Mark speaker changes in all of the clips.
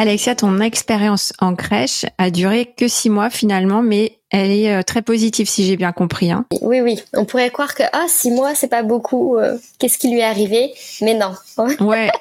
Speaker 1: Alexia, ton expérience en crèche a duré que six mois finalement, mais elle est euh, très positive si j'ai bien compris. Hein.
Speaker 2: Oui, oui. On pourrait croire que ah six mois c'est pas beaucoup. Euh, qu'est-ce qui lui est arrivé? Mais non.
Speaker 1: ouais.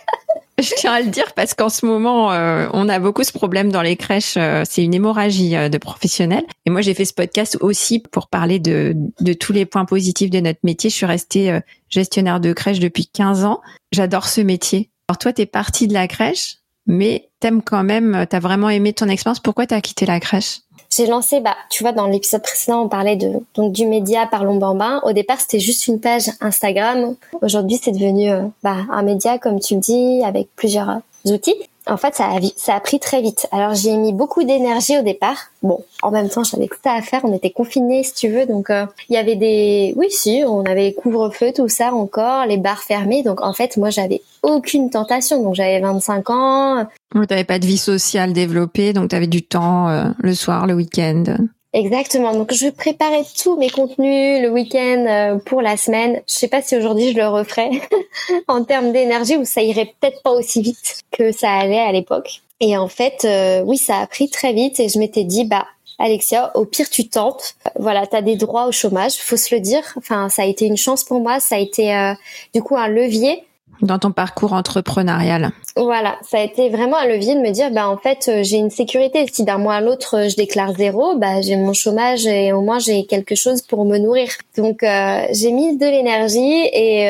Speaker 1: Je tiens à le dire parce qu'en ce moment, euh, on a beaucoup ce problème dans les crèches. Euh, c'est une hémorragie euh, de professionnels. Et moi, j'ai fait ce podcast aussi pour parler de, de tous les points positifs de notre métier. Je suis restée gestionnaire de crèche depuis 15 ans. J'adore ce métier. Alors toi, t'es partie de la crèche, mais t'aimes quand même, t'as vraiment aimé ton expérience. Pourquoi t'as quitté la crèche?
Speaker 2: J'ai lancé, bah, tu vois, dans l'épisode précédent, on parlait de donc du média Parlons Bambin. Au départ, c'était juste une page Instagram. Aujourd'hui, c'est devenu euh, bah, un média, comme tu le dis, avec plusieurs outils en fait, ça a, ça a pris très vite. Alors, j'ai mis beaucoup d'énergie au départ. Bon, en même temps, j'avais que ça à faire. On était confinés, si tu veux. Donc, euh, il y avait des... Oui, si, on avait couvre-feu, tout ça encore, les bars fermés. Donc, en fait, moi, j'avais aucune tentation. Donc, j'avais 25 ans.
Speaker 1: Tu n'avais pas de vie sociale développée, donc tu avais du temps euh, le soir, le week-end.
Speaker 2: Exactement. Donc je préparais tous mes contenus le week-end euh, pour la semaine. Je sais pas si aujourd'hui je le referais en termes d'énergie ou ça irait peut-être pas aussi vite que ça allait à l'époque. Et en fait, euh, oui, ça a pris très vite et je m'étais dit bah Alexia, au pire tu tentes. Voilà, tu as des droits au chômage, faut se le dire. Enfin, ça a été une chance pour moi, ça a été euh, du coup un levier
Speaker 1: dans ton parcours entrepreneurial?
Speaker 2: Voilà, ça a été vraiment un levier de me dire, bah en fait, euh, j'ai une sécurité. Si d'un mois à l'autre, euh, je déclare zéro, bah j'ai mon chômage et au moins j'ai quelque chose pour me nourrir. Donc euh, j'ai mis de l'énergie et,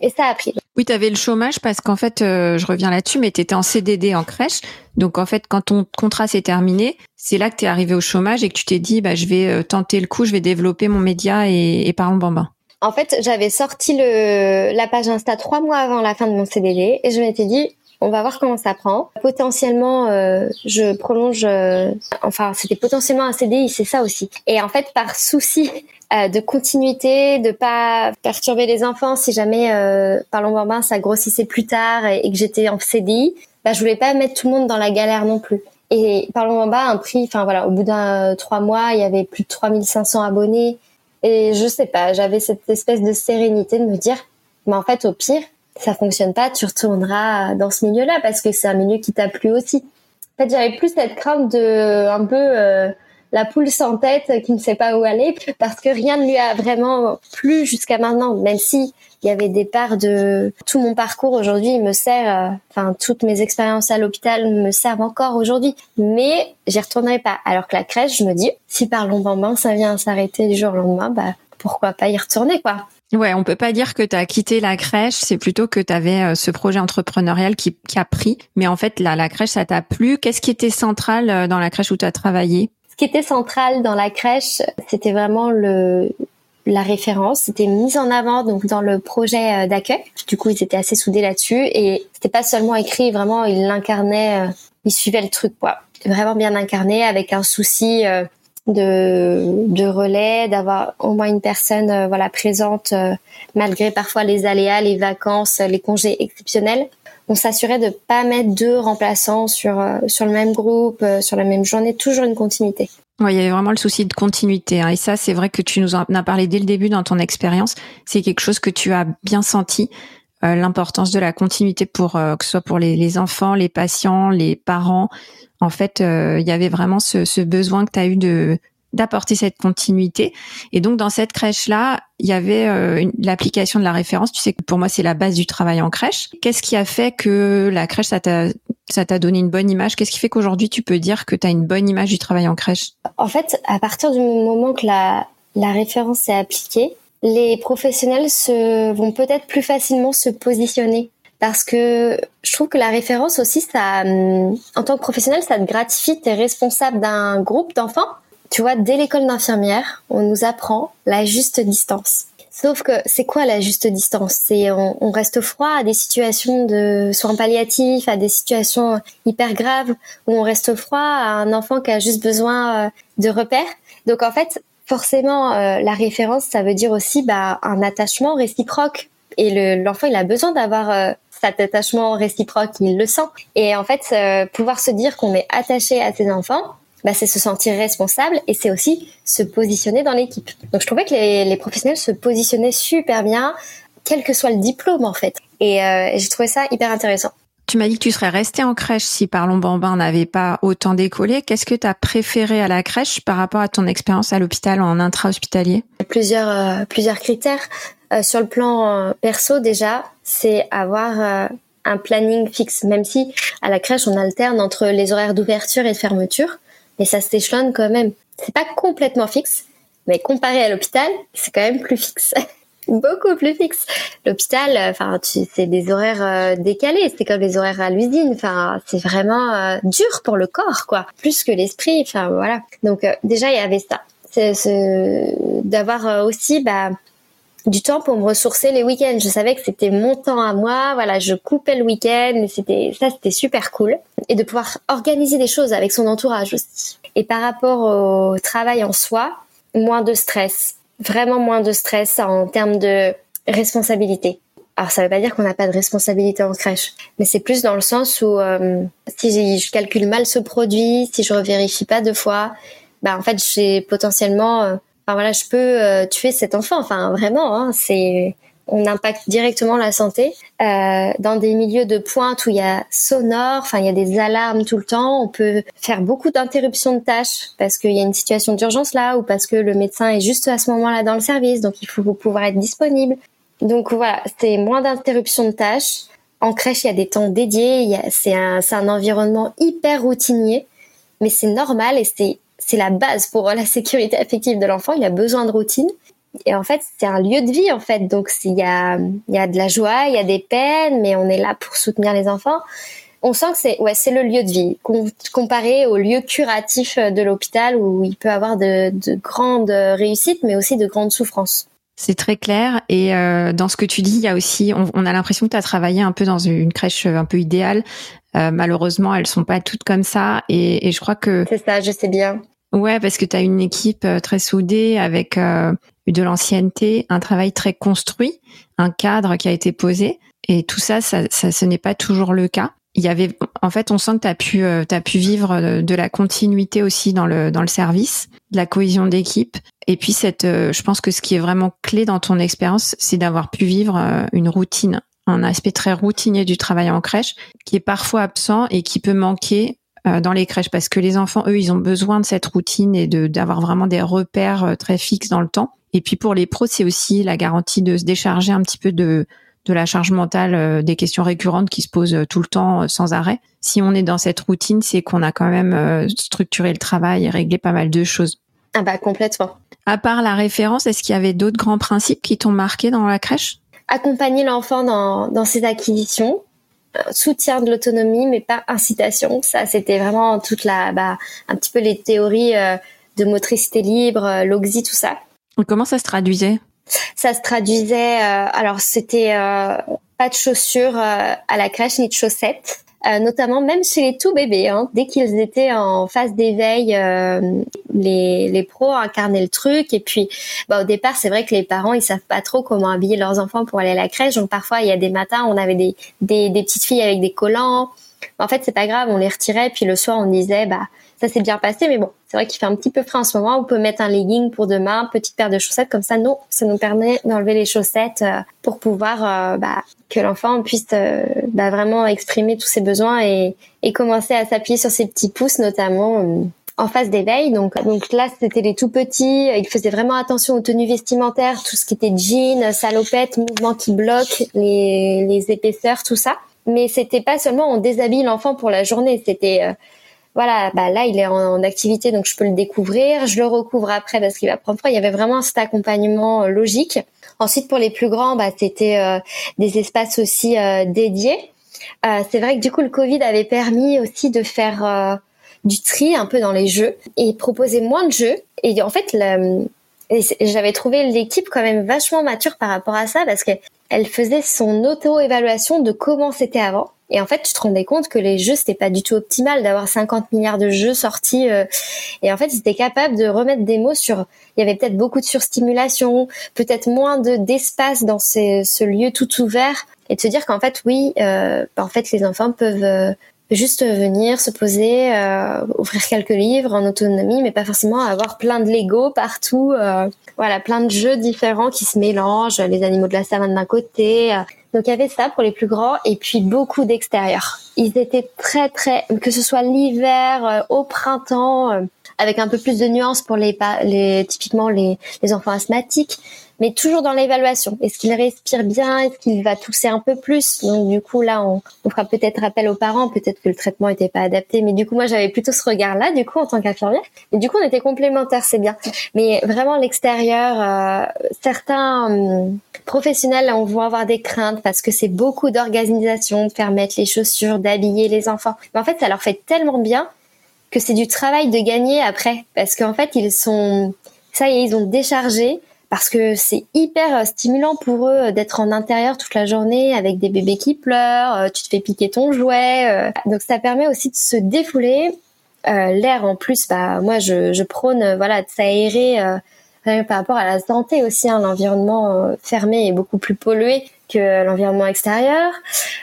Speaker 2: et ça a pris.
Speaker 1: Oui, tu avais le chômage parce qu'en fait, je reviens là-dessus, mais tu étais en CDD en crèche. Donc en fait, quand ton contrat s'est terminé, c'est là que tu es arrivé au chômage et que tu t'es dit, bah, je vais tenter le coup, je vais développer mon média et, et parlons bambin.
Speaker 2: En fait, j'avais sorti la page Insta trois mois avant la fin de mon CDD et je m'étais dit, on va voir comment ça prend. Potentiellement, euh, je prolonge. Euh, enfin, c'était potentiellement un CDI, c'est ça aussi. Et en fait, par souci euh, de continuité, de pas perturber les enfants, si jamais parlons bambin ça grossissait plus tard et, que j'étais en CDI, bah je voulais pas mettre tout le monde dans la galère non plus. Et parlons bambin un prix. Enfin voilà, au bout d'un trois mois, il y avait plus de 3500 abonnés. Et je sais pas, j'avais cette espèce de sérénité de me dire, mais en fait, au pire, ça fonctionne pas, tu retourneras dans ce milieu-là parce que c'est un milieu qui t'a plu aussi. En fait, j'avais plus cette crainte de un peu euh, la poule sans tête qui ne sait pas où aller parce que rien ne lui a vraiment plu jusqu'à maintenant, même si il y avait des parts de tout mon parcours aujourd'hui me sert, euh, enfin toutes mes expériences à l'hôpital me servent encore aujourd'hui, mais j'y retournerai pas. Alors que la crèche, je me dis, si par lendemain ça vient s'arrêter du jour au lendemain, bah pourquoi pas y retourner quoi.
Speaker 1: Ouais, on peut pas dire que tu as quitté la crèche, c'est plutôt que tu avais euh, ce projet entrepreneurial qui, qui a pris. Mais en fait, là, la crèche, ça t'a plu. Qu'est-ce qui était central euh, dans la crèche où tu as travaillé?
Speaker 2: Ce qui était central dans la crèche, c'était vraiment le, la référence, c'était mise en avant donc dans le projet euh, d'accueil. Du coup, ils étaient assez soudés là-dessus et c'était pas seulement écrit, vraiment ils l'incarnaient, euh, ils suivaient le truc quoi. Vraiment bien incarné avec un souci euh, de, de relais, d'avoir au moins une personne voilà présente malgré parfois les aléas, les vacances, les congés exceptionnels. On s'assurait de pas mettre deux remplaçants sur sur le même groupe, sur la même journée, toujours une continuité.
Speaker 1: Oui, il y avait vraiment le souci de continuité. Hein. Et ça, c'est vrai que tu nous en as parlé dès le début dans ton expérience. C'est quelque chose que tu as bien senti, euh, l'importance de la continuité pour euh, que ce soit pour les, les, enfants, les patients, les parents. En fait, euh, il y avait vraiment ce, ce besoin que tu as eu de d'apporter cette continuité. Et donc dans cette crèche-là, il y avait l'application de la référence. Tu sais que pour moi c'est la base du travail en crèche. Qu'est-ce qui a fait que la crèche ça t'a Ça t'a donné une bonne image? Qu'est-ce qui fait qu'aujourd'hui tu peux dire que tu as une bonne image du travail en crèche?
Speaker 2: En fait, à partir du moment que la, la référence est appliquée, les professionnels se, vont peut-être plus facilement se positionner parce que je trouve que la référence aussi, ça, hum, en tant que professionnel, ça te gratifie. T'es responsable d'un groupe d'enfants. Tu vois, dès l'école d'infirmière, on nous apprend la juste distance. Sauf que c'est quoi la juste distance? C'est on, reste froid à des situations de soins palliatifs, à des situations hyper graves où on reste froid à un enfant qui a juste besoin euh, de repères. Donc en fait, forcément, euh, la référence, ça veut dire aussi bah, un attachement réciproque. Et l'enfant, il a besoin d'avoir euh, cet attachement réciproque, il le sent. Et en fait, pouvoir se dire qu'on est attaché à ses enfants, bah, c'est se sentir responsable et c'est aussi se positionner dans l'équipe. Donc je trouvais que les, les, professionnels se positionnaient super bien, quel que soit le diplôme en fait. Et, euh, j'ai trouvé ça hyper intéressant.
Speaker 1: Tu m'as dit que tu serais resté en crèche si Parlons Bambin n'avait pas autant décollé. Qu'est-ce que tu as préféré à la crèche par rapport à ton expérience à l'hôpital en intra-hospitalier?
Speaker 2: Plusieurs euh, plusieurs critères. Euh, sur le plan euh, perso déjà, c'est avoir un planning fixe. Même si à la crèche on alterne entre les horaires d'ouverture et de fermeture, mais ça s'échelonne quand même. C'est pas complètement fixe, mais comparé à l'hôpital, c'est quand même plus fixe. Beaucoup plus fixe. L'hôpital, euh, enfin, c'est des horaires euh, décalés. C'est comme les horaires à l'usine. Enfin, c'est vraiment euh, dur pour le corps, quoi. Plus que l'esprit. Enfin, voilà. Donc déjà, il y avait ça. C'est d'avoir aussi, bah, du temps pour me ressourcer les week-ends. Je savais que c'était mon temps à moi. Voilà, je coupais le week-end. C'était ça, c'était super cool. Et de pouvoir organiser des choses avec son entourage aussi. Et par rapport au travail en soi, moins de stress. Vraiment moins de stress en termes de responsabilité. Alors ça veut pas dire qu'on n'a pas de responsabilité en crèche, mais c'est plus dans le sens où euh, si je calcule mal ce produit, si je revérifie pas deux fois, bah en fait j'ai potentiellement euh, Enfin voilà, je peux euh, tuer cet enfant. Enfin vraiment, hein, c'est on impacte directement la santé euh, dans des milieux de pointe où il y a sonore, enfin il y a des alarmes tout le temps. On peut faire beaucoup d'interruptions de tâches parce qu'il y a une situation d'urgence là ou parce que le médecin est juste à ce moment-là dans le service, donc il faut pouvoir être disponible. Donc voilà, c'est moins d'interruptions de tâches. En crèche, il y a des temps dédiés. C'est un, un environnement hyper routinier, mais c'est normal et c'est c'est la base pour la sécurité affective de l'enfant. Il a besoin de routine. Et en fait, c'est un lieu de vie, en fait. Donc, il y a, y a de la joie, il y a des peines, mais on est là pour soutenir les enfants. On sent que c'est, ouais, c'est le lieu de vie, comparé au lieu curatif de l'hôpital où il peut avoir de, de grandes réussites, mais aussi de grandes souffrances.
Speaker 1: C'est très clair. Et euh, dans ce que tu dis, il y a aussi, on, a l'impression que tu as travaillé un peu dans une crèche un peu idéale. Euh, malheureusement, elles sont pas toutes comme ça. Et, et je crois que...
Speaker 2: C'est ça, je sais bien.
Speaker 1: Ouais, parce que tu as une équipe euh, très soudée avec euh, de l'ancienneté, un travail très construit, un cadre qui a été posé. Et tout ça, ça, ça ce n'est pas toujours le cas. Il y avait, en fait, on sent que tu as pu, euh, as pu vivre de, la continuité aussi dans le dans le service, de la cohésion d'équipe. Et puis cette, je pense que ce qui est vraiment clé dans ton expérience, c'est d'avoir pu vivre une routine, un aspect très routinier du travail en crèche, qui est parfois absent et qui peut manquer euh, dans les crèches parce que les enfants, eux, ils ont besoin de cette routine et de d'avoir vraiment des repères euh, très fixes dans le temps. Et puis pour les pros, c'est aussi la garantie de se décharger un petit peu de de la charge mentale, euh, des questions récurrentes qui se posent tout le temps sans arrêt. Si on est dans cette routine, c'est qu'on a quand même structuré le travail et réglé pas mal de choses.
Speaker 2: Ah bah complètement.
Speaker 1: À part la référence, est-ce qu'il y avait d'autres grands principes qui t'ont marqué dans la crèche?
Speaker 2: Accompagner l'enfant dans, dans ses acquisitions, soutien de l'autonomie, mais pas incitation. Ça, c'était vraiment toute la, bah, un petit peu les théories euh, de motricité libre, euh, l'oxy, tout ça.
Speaker 1: comment ça se traduisait?
Speaker 2: Ça se traduisait, euh, alors c'était pas de chaussures à la crèche ni de chaussettes. Euh, notamment même chez les tout bébés. Hein, dès qu'ils étaient en phase d'éveil, euh, les, les pros incarnaient le truc. Et puis, bah, au départ, c'est vrai que les parents, ils savent pas trop comment habiller leurs enfants pour aller à la crèche. Donc parfois, il y a des matins, on avait des, des, des petites filles avec des collants. En fait, c'est pas grave, on les retirait. Puis le soir, on disait, bah ça s'est bien passé, mais bon, c'est vrai qu'il fait un petit peu frais en ce moment. On peut mettre un legging pour demain, petite paire de chaussettes comme ça. Non, ça nous permet d'enlever les chaussettes euh, pour pouvoir euh, bah, que l'enfant puisse euh, bah, vraiment exprimer tous ses besoins et, commencer à s'appuyer sur ses petits pouces, notamment en phase d'éveil. Donc, là, c'était les tout petits. Ils faisaient vraiment attention aux tenues vestimentaires, tout ce qui était jeans, salopettes, mouvements qui bloquent, les, les épaisseurs, tout ça. Mais c'était pas seulement on déshabille l'enfant pour la journée, c'était voilà, bah là il est en, activité donc je peux le découvrir, je le recouvre après parce qu'il va prendre froid. Il y avait vraiment cet accompagnement logique. Ensuite pour les plus grands, bah c'était des espaces aussi dédiés. c'est vrai que du coup le Covid avait permis aussi de faire du tri un peu dans les jeux et proposer moins de jeux. Et en fait, j'avais trouvé l'équipe quand même vachement mature par rapport à ça parce qu'elle faisait son auto-évaluation de comment c'était avant. Et en fait, tu te rendais compte que les jeux, c'était pas du tout optimal d'avoir 50 milliards de jeux sortis. Euh, et en fait, ils étaient capables de remettre des mots sur. Il y avait peut-être beaucoup de surstimulation, peut-être moins de d'espace dans ces, ce lieu tout ouvert, et de se dire qu'en fait, oui, euh, en fait, les enfants peuvent euh, juste venir se poser, euh, ouvrir quelques livres en autonomie, mais pas forcément avoir plein de Lego partout. Euh, voilà, plein de jeux différents qui se mélangent, les animaux de la savane d'un côté. Euh. Donc il y avait ça pour les plus grands et puis beaucoup d'extérieur. Ils étaient très très, que ce soit l'hiver, au printemps, avec un peu plus de nuances pour les, les typiquement les, les enfants asthmatiques mais toujours dans l'évaluation. Est-ce qu'il respire bien? Est-ce qu'il va tousser un peu plus? Donc du coup là, on, on fera peut-être appel aux parents. Peut-être que le traitement n'était pas adapté, mais du coup moi j'avais plutôt ce regard-là du coup en tant qu'infirmière. Et du coup on était complémentaires, c'est bien. Mais vraiment l'extérieur, euh, certains hum, professionnels on voit avoir des craintes parce que c'est beaucoup d'organisation, de faire mettre les chaussures, d'habiller les enfants. Mais en fait ça leur fait tellement bien que c'est du travail de gagner après parce qu'en fait ils sont ça y est ils ont déchargé parce que c'est hyper euh, stimulant pour eux euh, d'être en intérieur toute la journée avec des bébés qui pleurent, euh, tu te fais piquer ton jouet. Donc ça permet aussi de se défouler. L'air en plus, bah moi je, je prône voilà de s'aérer par rapport à la santé aussi. Hein, L'environnement fermé est beaucoup plus pollué que l'environnement extérieur.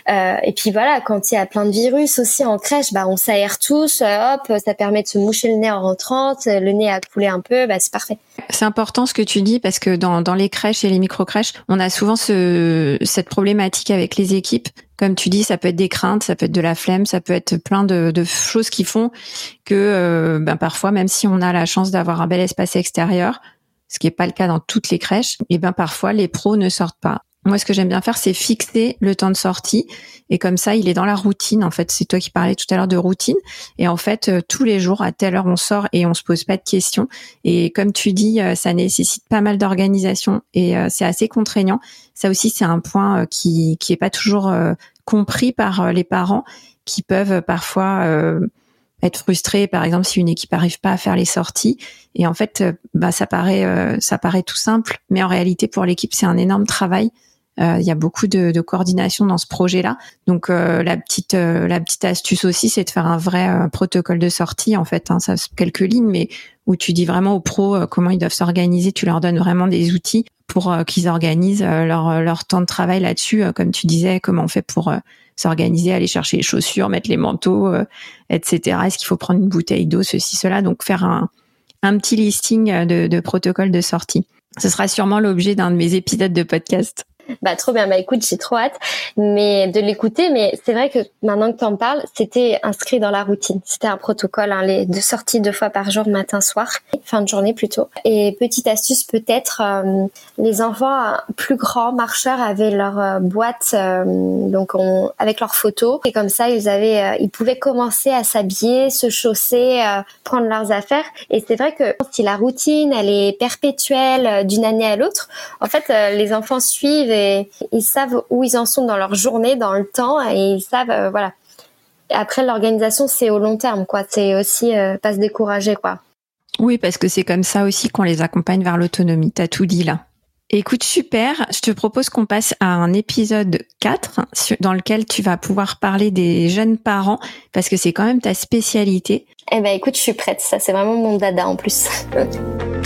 Speaker 2: Euh, et puis voilà, quand il y a plein de virus aussi en crèche, bah on s'aère tous, euh, hop, ça permet de se moucher le nez en rentrant, le nez a coulé un peu, bah c'est parfait.
Speaker 1: C'est important ce que tu dis parce que dans, dans les crèches et les micro-crèches, on a souvent ce, cette problématique avec les équipes. Comme tu dis, ça peut être des craintes, ça peut être de la flemme, ça peut être plein de, de choses qui font que euh, ben parfois, même si on a la chance d'avoir un bel espace extérieur, ce qui n'est pas le cas dans toutes les crèches, et ben parfois les pros ne sortent pas. Moi, ce que j'aime bien faire, c'est fixer le temps de sortie. Et comme ça, il est dans la routine. En fait, c'est toi qui parlais tout à l'heure de routine. Et en fait, euh, tous les jours, à telle heure, on sort et on se pose pas de questions. Et comme tu dis, euh, ça nécessite pas mal d'organisation et euh, c'est assez contraignant. Ça aussi, c'est un point qui qui est pas toujours compris par les parents, qui peuvent parfois être frustrés, par exemple, si une équipe arrive pas à faire les sorties. Et en fait, bah, ça paraît, ça paraît tout simple, mais en réalité, pour l'équipe, c'est un énorme travail il y a beaucoup de, de, coordination dans ce projet-là. Donc euh, la petite euh, la petite astuce aussi, c'est de faire un vrai protocole de sortie en fait. Hein, ça quelques lignes, mais où tu dis vraiment aux pros comment ils doivent s'organiser. Tu leur donnes vraiment des outils pour qu'ils organisent leur leur temps de travail là-dessus. comme tu disais, comment on fait pour s'organiser, aller chercher les chaussures, mettre les manteaux, etc. Est-ce qu'il faut prendre une bouteille d'eau, ceci, cela? Donc faire un un petit listing de, de protocoles de sortie. Ce sera sûrement l'objet d'un de mes épisodes de podcast.
Speaker 2: Bah trop bien, bah écoute, j'ai trop hâte mais de l'écouter. Mais c'est vrai que maintenant que tu en parles, c'était inscrit dans la routine. C'était un protocole, hein, les deux sorties deux fois par jour, matin, soir, fin de journée plutôt. Et petite astuce peut-être, euh, les enfants plus grands marcheurs avaient leur euh, boîte euh, donc on, avec leurs photos et comme ça ils avaient, ils pouvaient commencer à s'habiller, se chausser, prendre leurs affaires. Et c'est vrai que si la routine elle est perpétuelle d'une année à l'autre, en fait les enfants suivent ils savent où ils en sont dans leur journée, dans le temps, et ils savent, euh, voilà. Après, l'organisation, c'est au long terme, quoi. C'est aussi euh, pas se décourager, quoi.
Speaker 1: Oui, parce que c'est comme ça aussi qu'on les accompagne vers l'autonomie. T'as tout dit là. Écoute, super. Je te propose qu'on passe à un épisode 4 dans lequel tu vas pouvoir parler des jeunes parents parce que c'est quand même ta spécialité.
Speaker 2: Eh ben, écoute, je suis prête. Ça, c'est vraiment mon dada en plus.